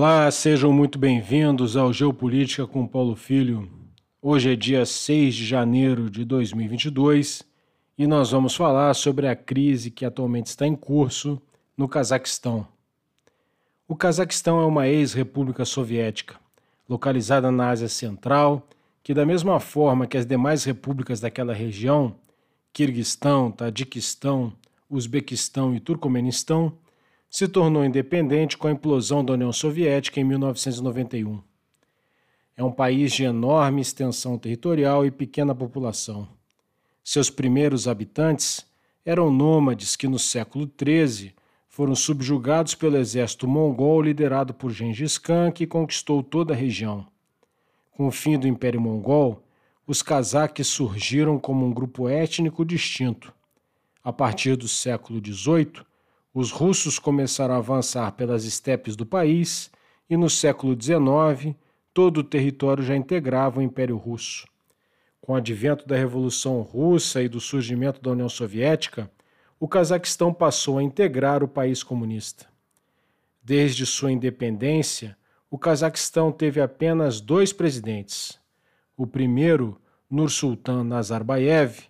Olá, sejam muito bem-vindos ao Geopolítica com Paulo Filho. Hoje é dia 6 de janeiro de 2022 e nós vamos falar sobre a crise que atualmente está em curso no Cazaquistão. O Cazaquistão é uma ex-república soviética, localizada na Ásia Central, que, da mesma forma que as demais repúblicas daquela região, Kirguistão, Tadiquistão, Uzbequistão e Turcomenistão, se tornou independente com a implosão da União Soviética em 1991. É um país de enorme extensão territorial e pequena população. Seus primeiros habitantes eram nômades que, no século XIII, foram subjugados pelo exército mongol liderado por Gengis Khan, que conquistou toda a região. Com o fim do Império Mongol, os cazaques surgiram como um grupo étnico distinto. A partir do século XVIII, os russos começaram a avançar pelas estepes do país e no século XIX todo o território já integrava o Império Russo. Com o advento da Revolução Russa e do surgimento da União Soviética, o Cazaquistão passou a integrar o país comunista. Desde sua independência, o Cazaquistão teve apenas dois presidentes. O primeiro, Nursultan Nazarbayev,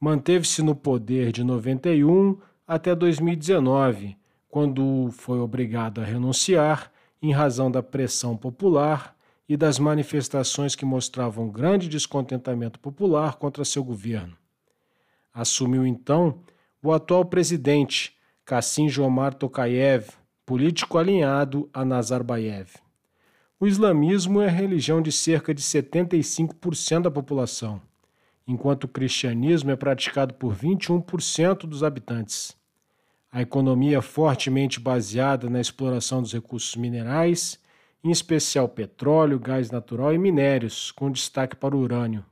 manteve-se no poder de 91 até 2019, quando foi obrigado a renunciar em razão da pressão popular e das manifestações que mostravam grande descontentamento popular contra seu governo. Assumiu então o atual presidente, Kassim Jomar Tokayev, político alinhado a Nazarbayev. O islamismo é a religião de cerca de 75% da população, enquanto o cristianismo é praticado por 21% dos habitantes. A economia fortemente baseada na exploração dos recursos minerais, em especial petróleo, gás natural e minérios, com destaque para o urânio.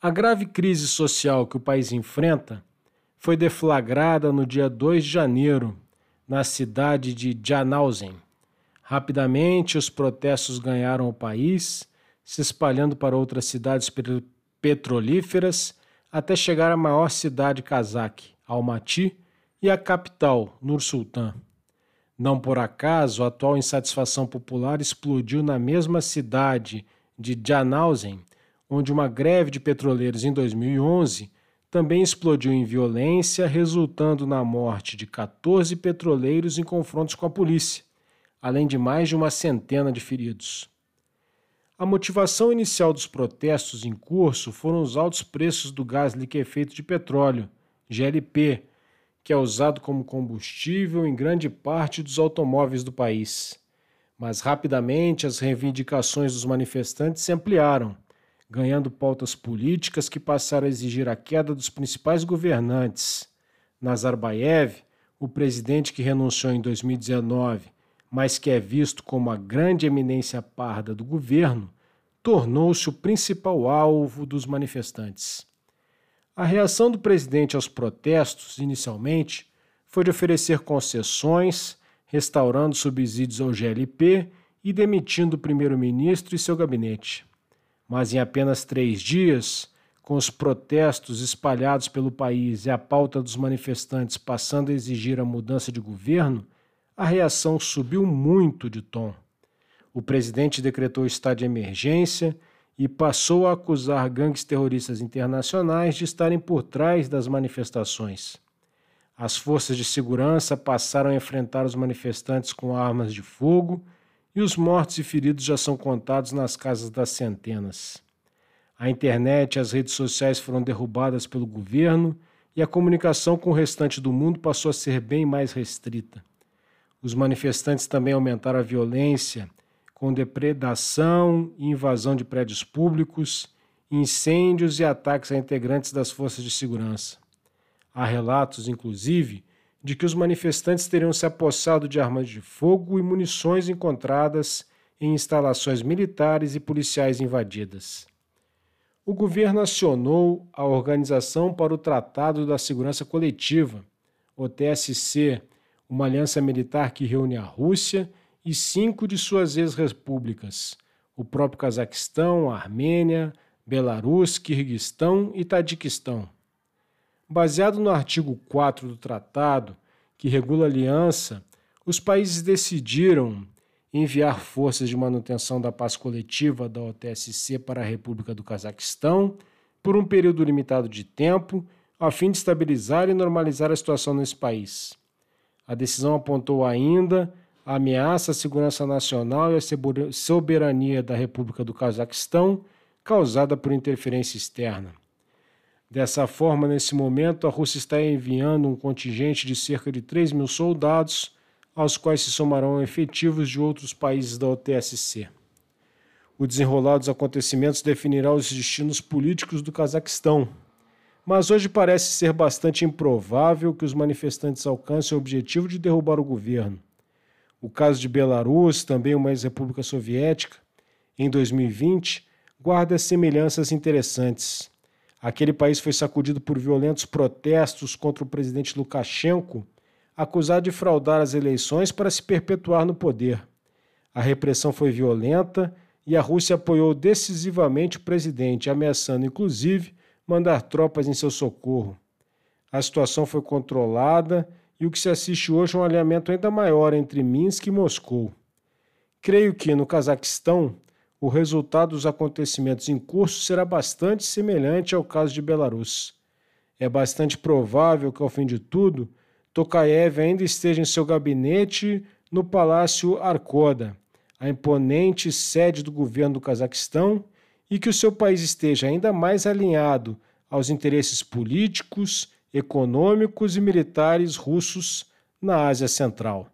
A grave crise social que o país enfrenta foi deflagrada no dia 2 de janeiro, na cidade de Janauzen. Rapidamente, os protestos ganharam o país, se espalhando para outras cidades petrolíferas, até chegar à maior cidade cazaque, Almaty, e a capital, Nur-Sultan. Não por acaso, a atual insatisfação popular explodiu na mesma cidade de Janauzen, onde uma greve de petroleiros em 2011 também explodiu em violência, resultando na morte de 14 petroleiros em confrontos com a polícia, além de mais de uma centena de feridos. A motivação inicial dos protestos em curso foram os altos preços do gás liquefeito de petróleo, GLP, que é usado como combustível em grande parte dos automóveis do país. Mas rapidamente as reivindicações dos manifestantes se ampliaram, ganhando pautas políticas que passaram a exigir a queda dos principais governantes. Nazarbayev, o presidente que renunciou em 2019, mas que é visto como a grande eminência parda do governo, tornou-se o principal alvo dos manifestantes. A reação do presidente aos protestos, inicialmente, foi de oferecer concessões, restaurando subsídios ao GLP e demitindo o primeiro-ministro e seu gabinete. Mas em apenas três dias, com os protestos espalhados pelo país e a pauta dos manifestantes passando a exigir a mudança de governo, a reação subiu muito de tom. O presidente decretou estado de emergência e passou a acusar gangues terroristas internacionais de estarem por trás das manifestações. As forças de segurança passaram a enfrentar os manifestantes com armas de fogo e os mortos e feridos já são contados nas casas das centenas. A internet e as redes sociais foram derrubadas pelo governo e a comunicação com o restante do mundo passou a ser bem mais restrita. Os manifestantes também aumentaram a violência com depredação e invasão de prédios públicos, incêndios e ataques a integrantes das forças de segurança. Há relatos, inclusive, de que os manifestantes teriam se apossado de armas de fogo e munições encontradas em instalações militares e policiais invadidas. O governo acionou a Organização para o Tratado da Segurança Coletiva, o TSC, uma aliança militar que reúne a Rússia e cinco de suas ex-repúblicas, o próprio Cazaquistão, Armênia, Belarus, Quirguistão e Tadiquistão. Baseado no artigo 4 do tratado, que regula a aliança, os países decidiram, enviar forças de manutenção da paz coletiva da OTSC para a República do Cazaquistão por um período limitado de tempo, a fim de estabilizar e normalizar a situação nesse país. A decisão apontou ainda ameaça à segurança nacional e à soberania da República do Cazaquistão causada por interferência externa. Dessa forma, nesse momento, a Rússia está enviando um contingente de cerca de 3 mil soldados aos quais se somarão efetivos de outros países da OTSC. O desenrolar dos acontecimentos definirá os destinos políticos do Cazaquistão, mas hoje parece ser bastante improvável que os manifestantes alcancem o objetivo de derrubar o governo. O caso de Belarus, também uma ex-república soviética, em 2020, guarda semelhanças interessantes. Aquele país foi sacudido por violentos protestos contra o presidente Lukashenko acusado de fraudar as eleições para se perpetuar no poder. A repressão foi violenta e a Rússia apoiou decisivamente o presidente, ameaçando inclusive mandar tropas em seu socorro. A situação foi controlada e o que se assiste hoje é um alinhamento ainda maior entre Minsk e Moscou. Creio que, no Cazaquistão, o resultado dos acontecimentos em curso será bastante semelhante ao caso de Belarus. É bastante provável que, ao fim de tudo, Tokayev ainda esteja em seu gabinete no Palácio Arkoda, a imponente sede do governo do Cazaquistão, e que o seu país esteja ainda mais alinhado aos interesses políticos, econômicos e militares russos na Ásia Central.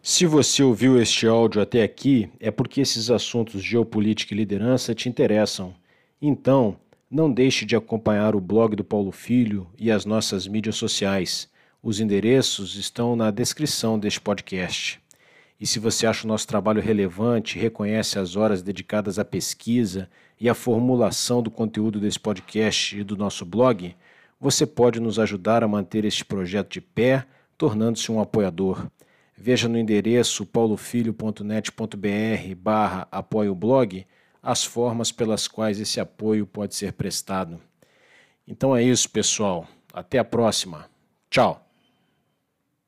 Se você ouviu este áudio até aqui, é porque esses assuntos geopolítica e liderança te interessam. Então, não deixe de acompanhar o blog do Paulo Filho e as nossas mídias sociais. Os endereços estão na descrição deste podcast. E se você acha o nosso trabalho relevante, reconhece as horas dedicadas à pesquisa e à formulação do conteúdo desse podcast e do nosso blog, você pode nos ajudar a manter este projeto de pé, tornando-se um apoiador. Veja no endereço paulofilho.net.br barra apoio blog as formas pelas quais esse apoio pode ser prestado. Então é isso, pessoal. Até a próxima. Tchau.